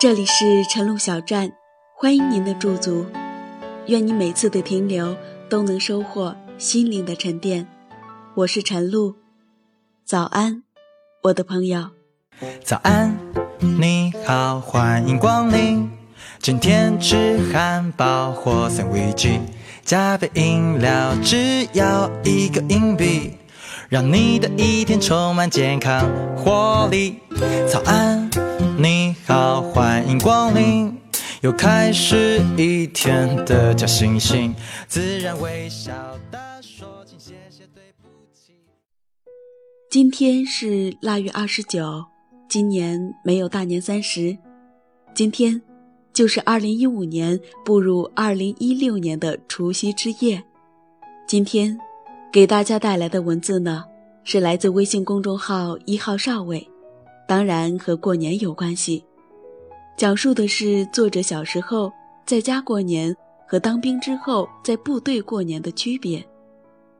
这里是晨露小站，欢迎您的驻足。愿你每次的停留都能收获心灵的沉淀。我是晨露，早安，我的朋友。早安，你好，欢迎光临。今天吃汉堡或三明治，加杯饮料，只要一个硬币，让你的一天充满健康活力。早安，你好，欢迎光临。又开始一天的假惺惺，自然微笑地说请谢谢对不起。今天是腊月二十九，今年没有大年三十，今天就是二零一五年步入二零一六年的除夕之夜。今天给大家带来的文字呢，是来自微信公众号一号少尉，当然和过年有关系。讲述的是作者小时候在家过年和当兵之后在部队过年的区别。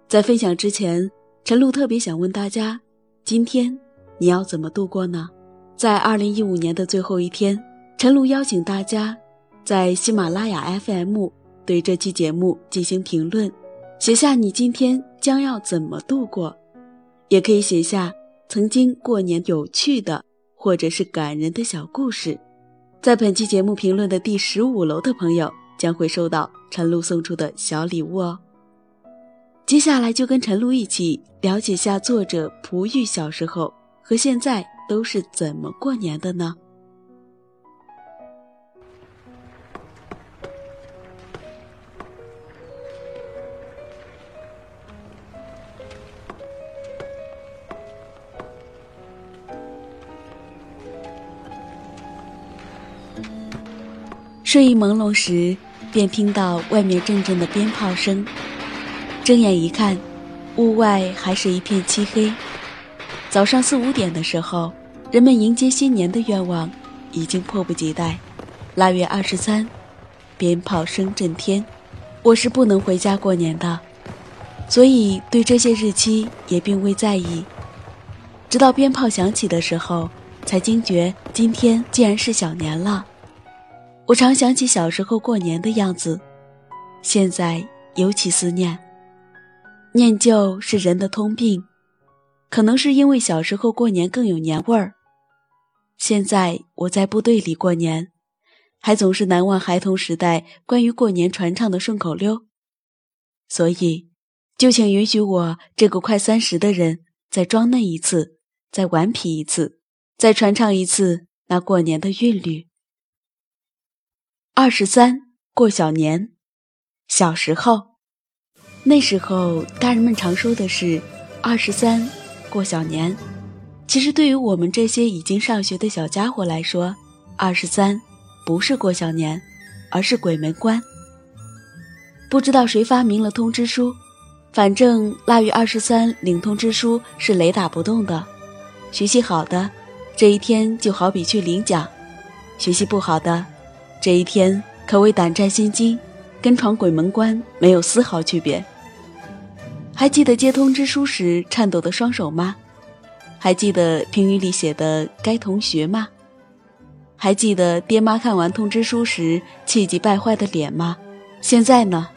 在分享之前，陈露特别想问大家：今天你要怎么度过呢？在二零一五年的最后一天，陈露邀请大家在喜马拉雅 FM 对这期节目进行评论，写下你今天将要怎么度过，也可以写下曾经过年有趣的或者是感人的小故事。在本期节目评论的第十五楼的朋友将会收到陈露送出的小礼物哦。接下来就跟陈露一起了解下作者璞玉小时候和现在都是怎么过年的呢？睡意朦胧时，便听到外面阵阵的鞭炮声。睁眼一看，屋外还是一片漆黑。早上四五点的时候，人们迎接新年的愿望已经迫不及待。腊月二十三，鞭炮声震天。我是不能回家过年的，所以对这些日期也并未在意。直到鞭炮响起的时候，才惊觉今天竟然是小年了。我常想起小时候过年的样子，现在尤其思念。念旧是人的通病，可能是因为小时候过年更有年味儿。现在我在部队里过年，还总是难忘孩童时代关于过年传唱的顺口溜。所以，就请允许我这个快三十的人再装嫩一次，再顽皮一次，再传唱一次那过年的韵律。二十三过小年，小时候，那时候大人们常说的是“二十三过小年”。其实对于我们这些已经上学的小家伙来说，二十三不是过小年，而是鬼门关。不知道谁发明了通知书，反正腊月二十三领通知书是雷打不动的。学习好的，这一天就好比去领奖；学习不好的。这一天可谓胆战心惊，跟闯鬼门关没有丝毫区别。还记得接通知书时颤抖的双手吗？还记得评语里写的“该同学”吗？还记得爹妈看完通知书时气急败坏的脸吗？现在呢？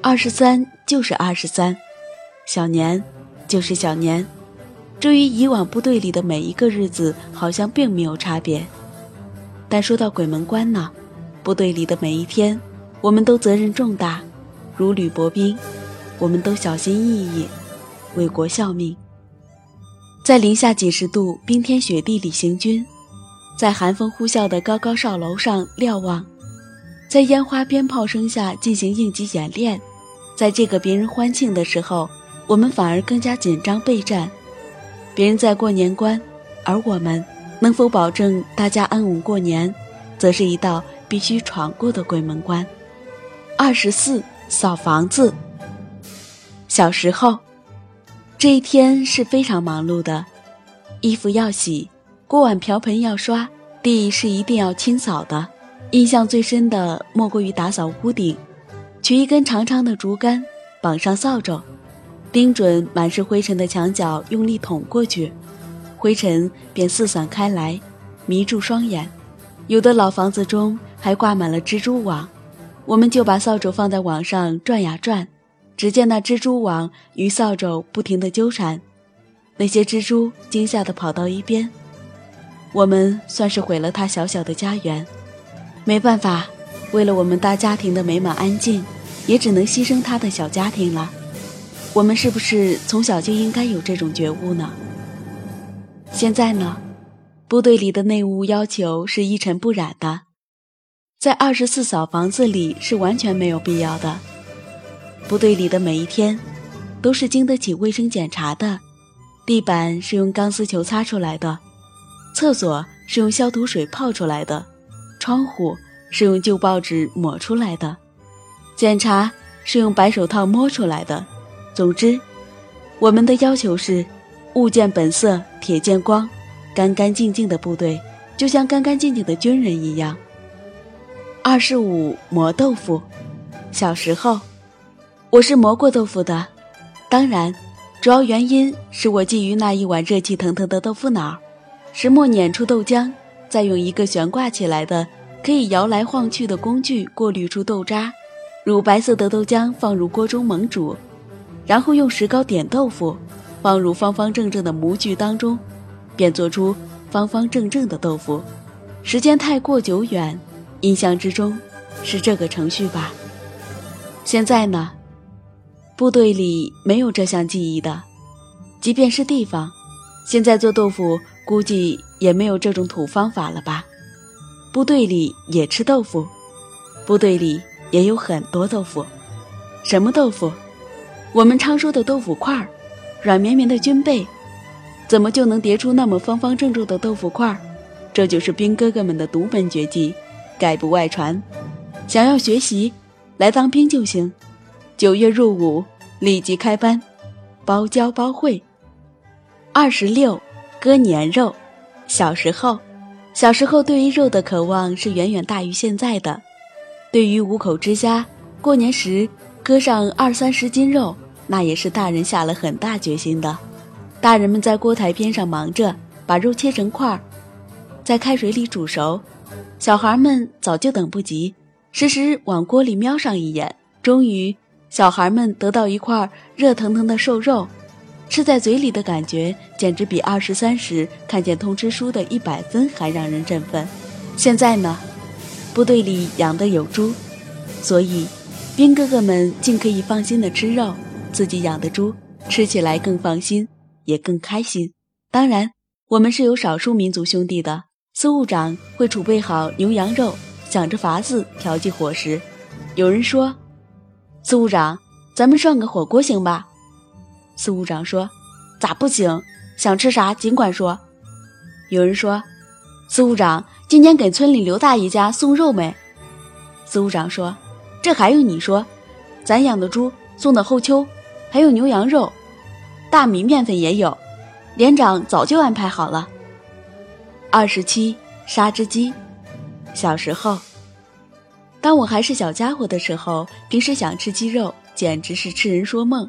二十三就是二十三，小年就是小年，这与以往部队里的每一个日子好像并没有差别。但说到鬼门关呢？部队里的每一天，我们都责任重大，如履薄冰；我们都小心翼翼，为国效命。在零下几十度冰天雪地里行军，在寒风呼啸的高高哨楼上瞭望，在烟花鞭炮声下进行应急演练，在这个别人欢庆的时候，我们反而更加紧张备战。别人在过年关，而我们能否保证大家安稳过年，则是一道。必须闯过的鬼门关。二十四扫房子。小时候，这一天是非常忙碌的，衣服要洗，锅碗瓢盆要刷，地是一定要清扫的。印象最深的莫过于打扫屋顶，取一根长长的竹竿，绑上扫帚，盯准满是灰尘的墙角，用力捅过去，灰尘便四散开来，迷住双眼。有的老房子中还挂满了蜘蛛网，我们就把扫帚放在网上转呀转，只见那蜘蛛网与扫帚不停地纠缠，那些蜘蛛惊吓地跑到一边，我们算是毁了它小小的家园。没办法，为了我们大家庭的美满安静，也只能牺牲他的小家庭了。我们是不是从小就应该有这种觉悟呢？现在呢？部队里的内务要求是一尘不染的，在二十四扫房子里是完全没有必要的。部队里的每一天，都是经得起卫生检查的，地板是用钢丝球擦出来的，厕所是用消毒水泡出来的，窗户是用旧报纸抹出来的，检查是用白手套摸出来的。总之，我们的要求是：物见本色，铁见光。干干净净的部队，就像干干净净的军人一样。二十五磨豆腐，小时候，我是磨过豆腐的。当然，主要原因是我觊觎那一碗热气腾腾的豆腐脑。石磨碾出豆浆，再用一个悬挂起来的、可以摇来晃去的工具过滤出豆渣，乳白色的豆浆放入锅中猛煮，然后用石膏点豆腐，放入方方正正的模具当中。便做出方方正正的豆腐，时间太过久远，印象之中是这个程序吧。现在呢，部队里没有这项技艺的，即便是地方，现在做豆腐估计也没有这种土方法了吧。部队里也吃豆腐，部队里也有很多豆腐，什么豆腐？我们常说的豆腐块儿，软绵绵的军被。怎么就能叠出那么方方正正的豆腐块儿？这就是兵哥哥们的独门绝技，概不外传。想要学习，来当兵就行。九月入伍，立即开班，包教包会。二十六，割年肉。小时候，小时候对于肉的渴望是远远大于现在的。对于五口之家，过年时割上二三十斤肉，那也是大人下了很大决心的。大人们在锅台边上忙着把肉切成块儿，在开水里煮熟。小孩们早就等不及，时时往锅里瞄上一眼。终于，小孩们得到一块热腾腾的瘦肉，吃在嘴里的感觉简直比二十三时看见通知书的一百分还让人振奋。现在呢，部队里养的有猪，所以兵哥哥们竟可以放心的吃肉。自己养的猪吃起来更放心。也更开心。当然，我们是有少数民族兄弟的。司务长会储备好牛羊肉，想着法子调剂伙食。有人说：“司务长，咱们涮个火锅行吧？”司务长说：“咋不行？想吃啥尽管说。”有人说：“司务长，今天给村里刘大爷家送肉没？”司务长说：“这还用你说？咱养的猪送到后秋，还有牛羊肉。”大米面粉也有，连长早就安排好了。二十七杀只鸡。小时候，当我还是小家伙的时候，平时想吃鸡肉，简直是痴人说梦。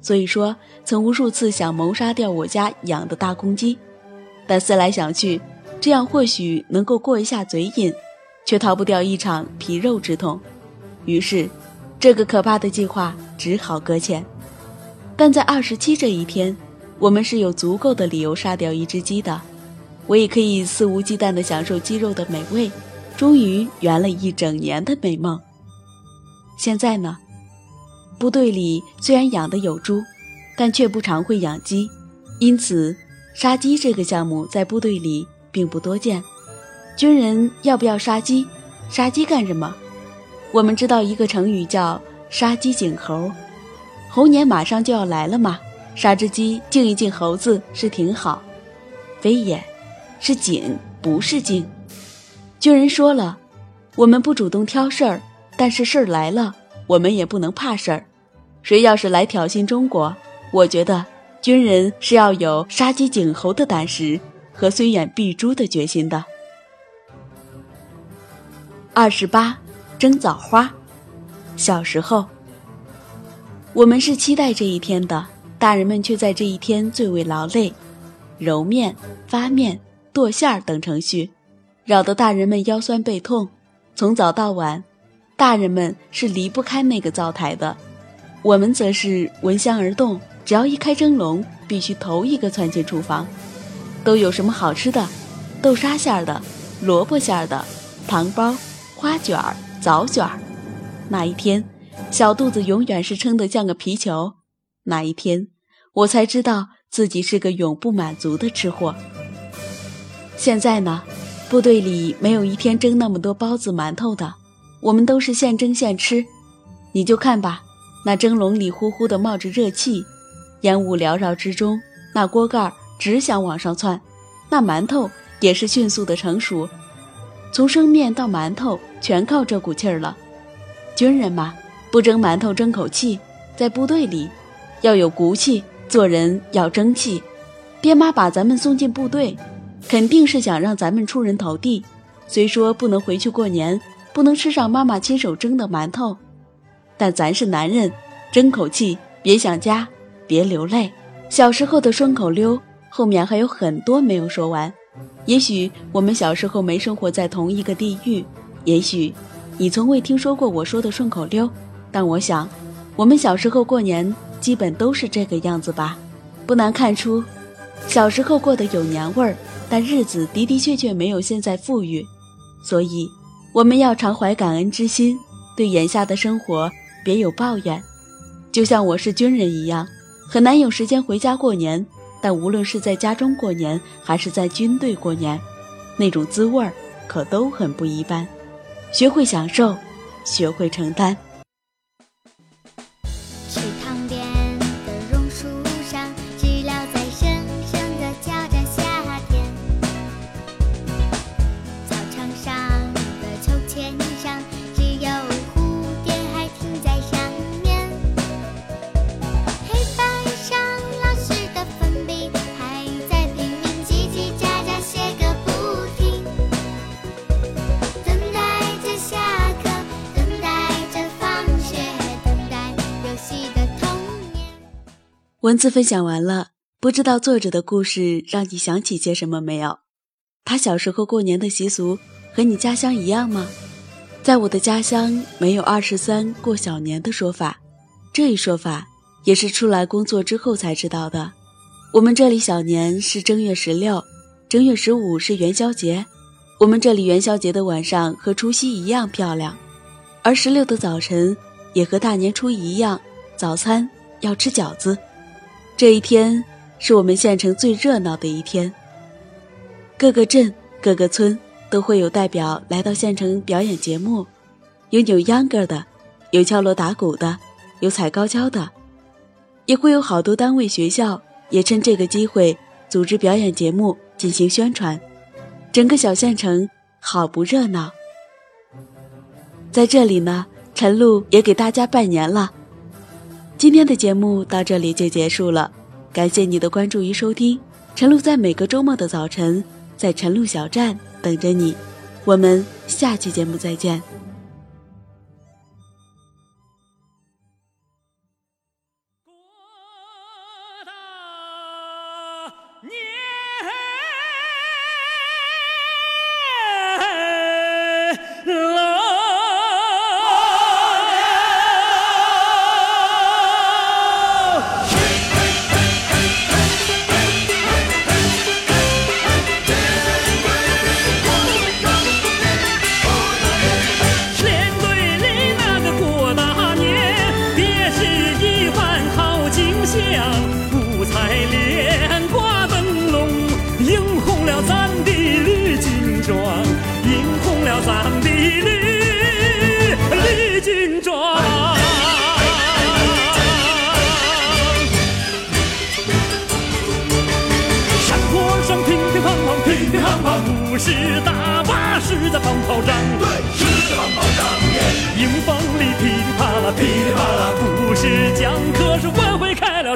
所以说，曾无数次想谋杀掉我家养的大公鸡。但思来想去，这样或许能够过一下嘴瘾，却逃不掉一场皮肉之痛。于是，这个可怕的计划只好搁浅。但在二十七这一天，我们是有足够的理由杀掉一只鸡的。我也可以肆无忌惮地享受鸡肉的美味，终于圆了一整年的美梦。现在呢，部队里虽然养的有猪，但却不常会养鸡，因此杀鸡这个项目在部队里并不多见。军人要不要杀鸡？杀鸡干什么？我们知道一个成语叫“杀鸡儆猴”。猴年马上就要来了嘛，杀只鸡敬一敬猴子是挺好，非也，是紧不是静。军人说了，我们不主动挑事儿，但是事儿来了，我们也不能怕事儿。谁要是来挑衅中国，我觉得军人是要有杀鸡儆猴的胆识和虽远必诛的决心的。二十八，蒸枣花，小时候。我们是期待这一天的，大人们却在这一天最为劳累，揉面、发面、剁馅儿等程序，扰得大人们腰酸背痛。从早到晚，大人们是离不开那个灶台的，我们则是闻香而动。只要一开蒸笼，必须头一个窜进厨房。都有什么好吃的？豆沙馅儿的，萝卜馅儿的，糖包、花卷儿、枣卷儿。那一天，小肚子永远是撑得像个皮球。那一天，我才知道自己是个永不满足的吃货。现在呢，部队里没有一天蒸那么多包子、馒头的，我们都是现蒸现吃。你就看吧，那蒸笼里呼呼的冒着热气。烟雾缭绕之中，那锅盖儿只想往上窜，那馒头也是迅速的成熟。从生面到馒头，全靠这股气儿了。军人嘛，不蒸馒头争口气，在部队里要有骨气，做人要争气。爹妈把咱们送进部队，肯定是想让咱们出人头地。虽说不能回去过年，不能吃上妈妈亲手蒸的馒头，但咱是男人，争口气，别想家。别流泪，小时候的顺口溜后面还有很多没有说完。也许我们小时候没生活在同一个地域，也许你从未听说过我说的顺口溜，但我想，我们小时候过年基本都是这个样子吧。不难看出，小时候过得有年味儿，但日子的的确确没有现在富裕。所以，我们要常怀感恩之心，对眼下的生活别有抱怨。就像我是军人一样。很难有时间回家过年，但无论是在家中过年，还是在军队过年，那种滋味儿可都很不一般。学会享受，学会承担。文字分享完了，不知道作者的故事让你想起些什么没有？他小时候过年的习俗和你家乡一样吗？在我的家乡没有二十三过小年的说法，这一说法也是出来工作之后才知道的。我们这里小年是正月十六，正月十五是元宵节。我们这里元宵节的晚上和除夕一样漂亮，而十六的早晨也和大年初一一样，早餐要吃饺子。这一天是我们县城最热闹的一天。各个镇、各个村都会有代表来到县城表演节目，有扭秧歌的，有敲锣打鼓的，有踩高跷的，也会有好多单位、学校也趁这个机会组织表演节目进行宣传。整个小县城好不热闹。在这里呢，陈露也给大家拜年了。今天的节目到这里就结束了，感谢你的关注与收听。陈露在每个周末的早晨，在陈露小站等着你，我们下期节目再见。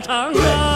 长歌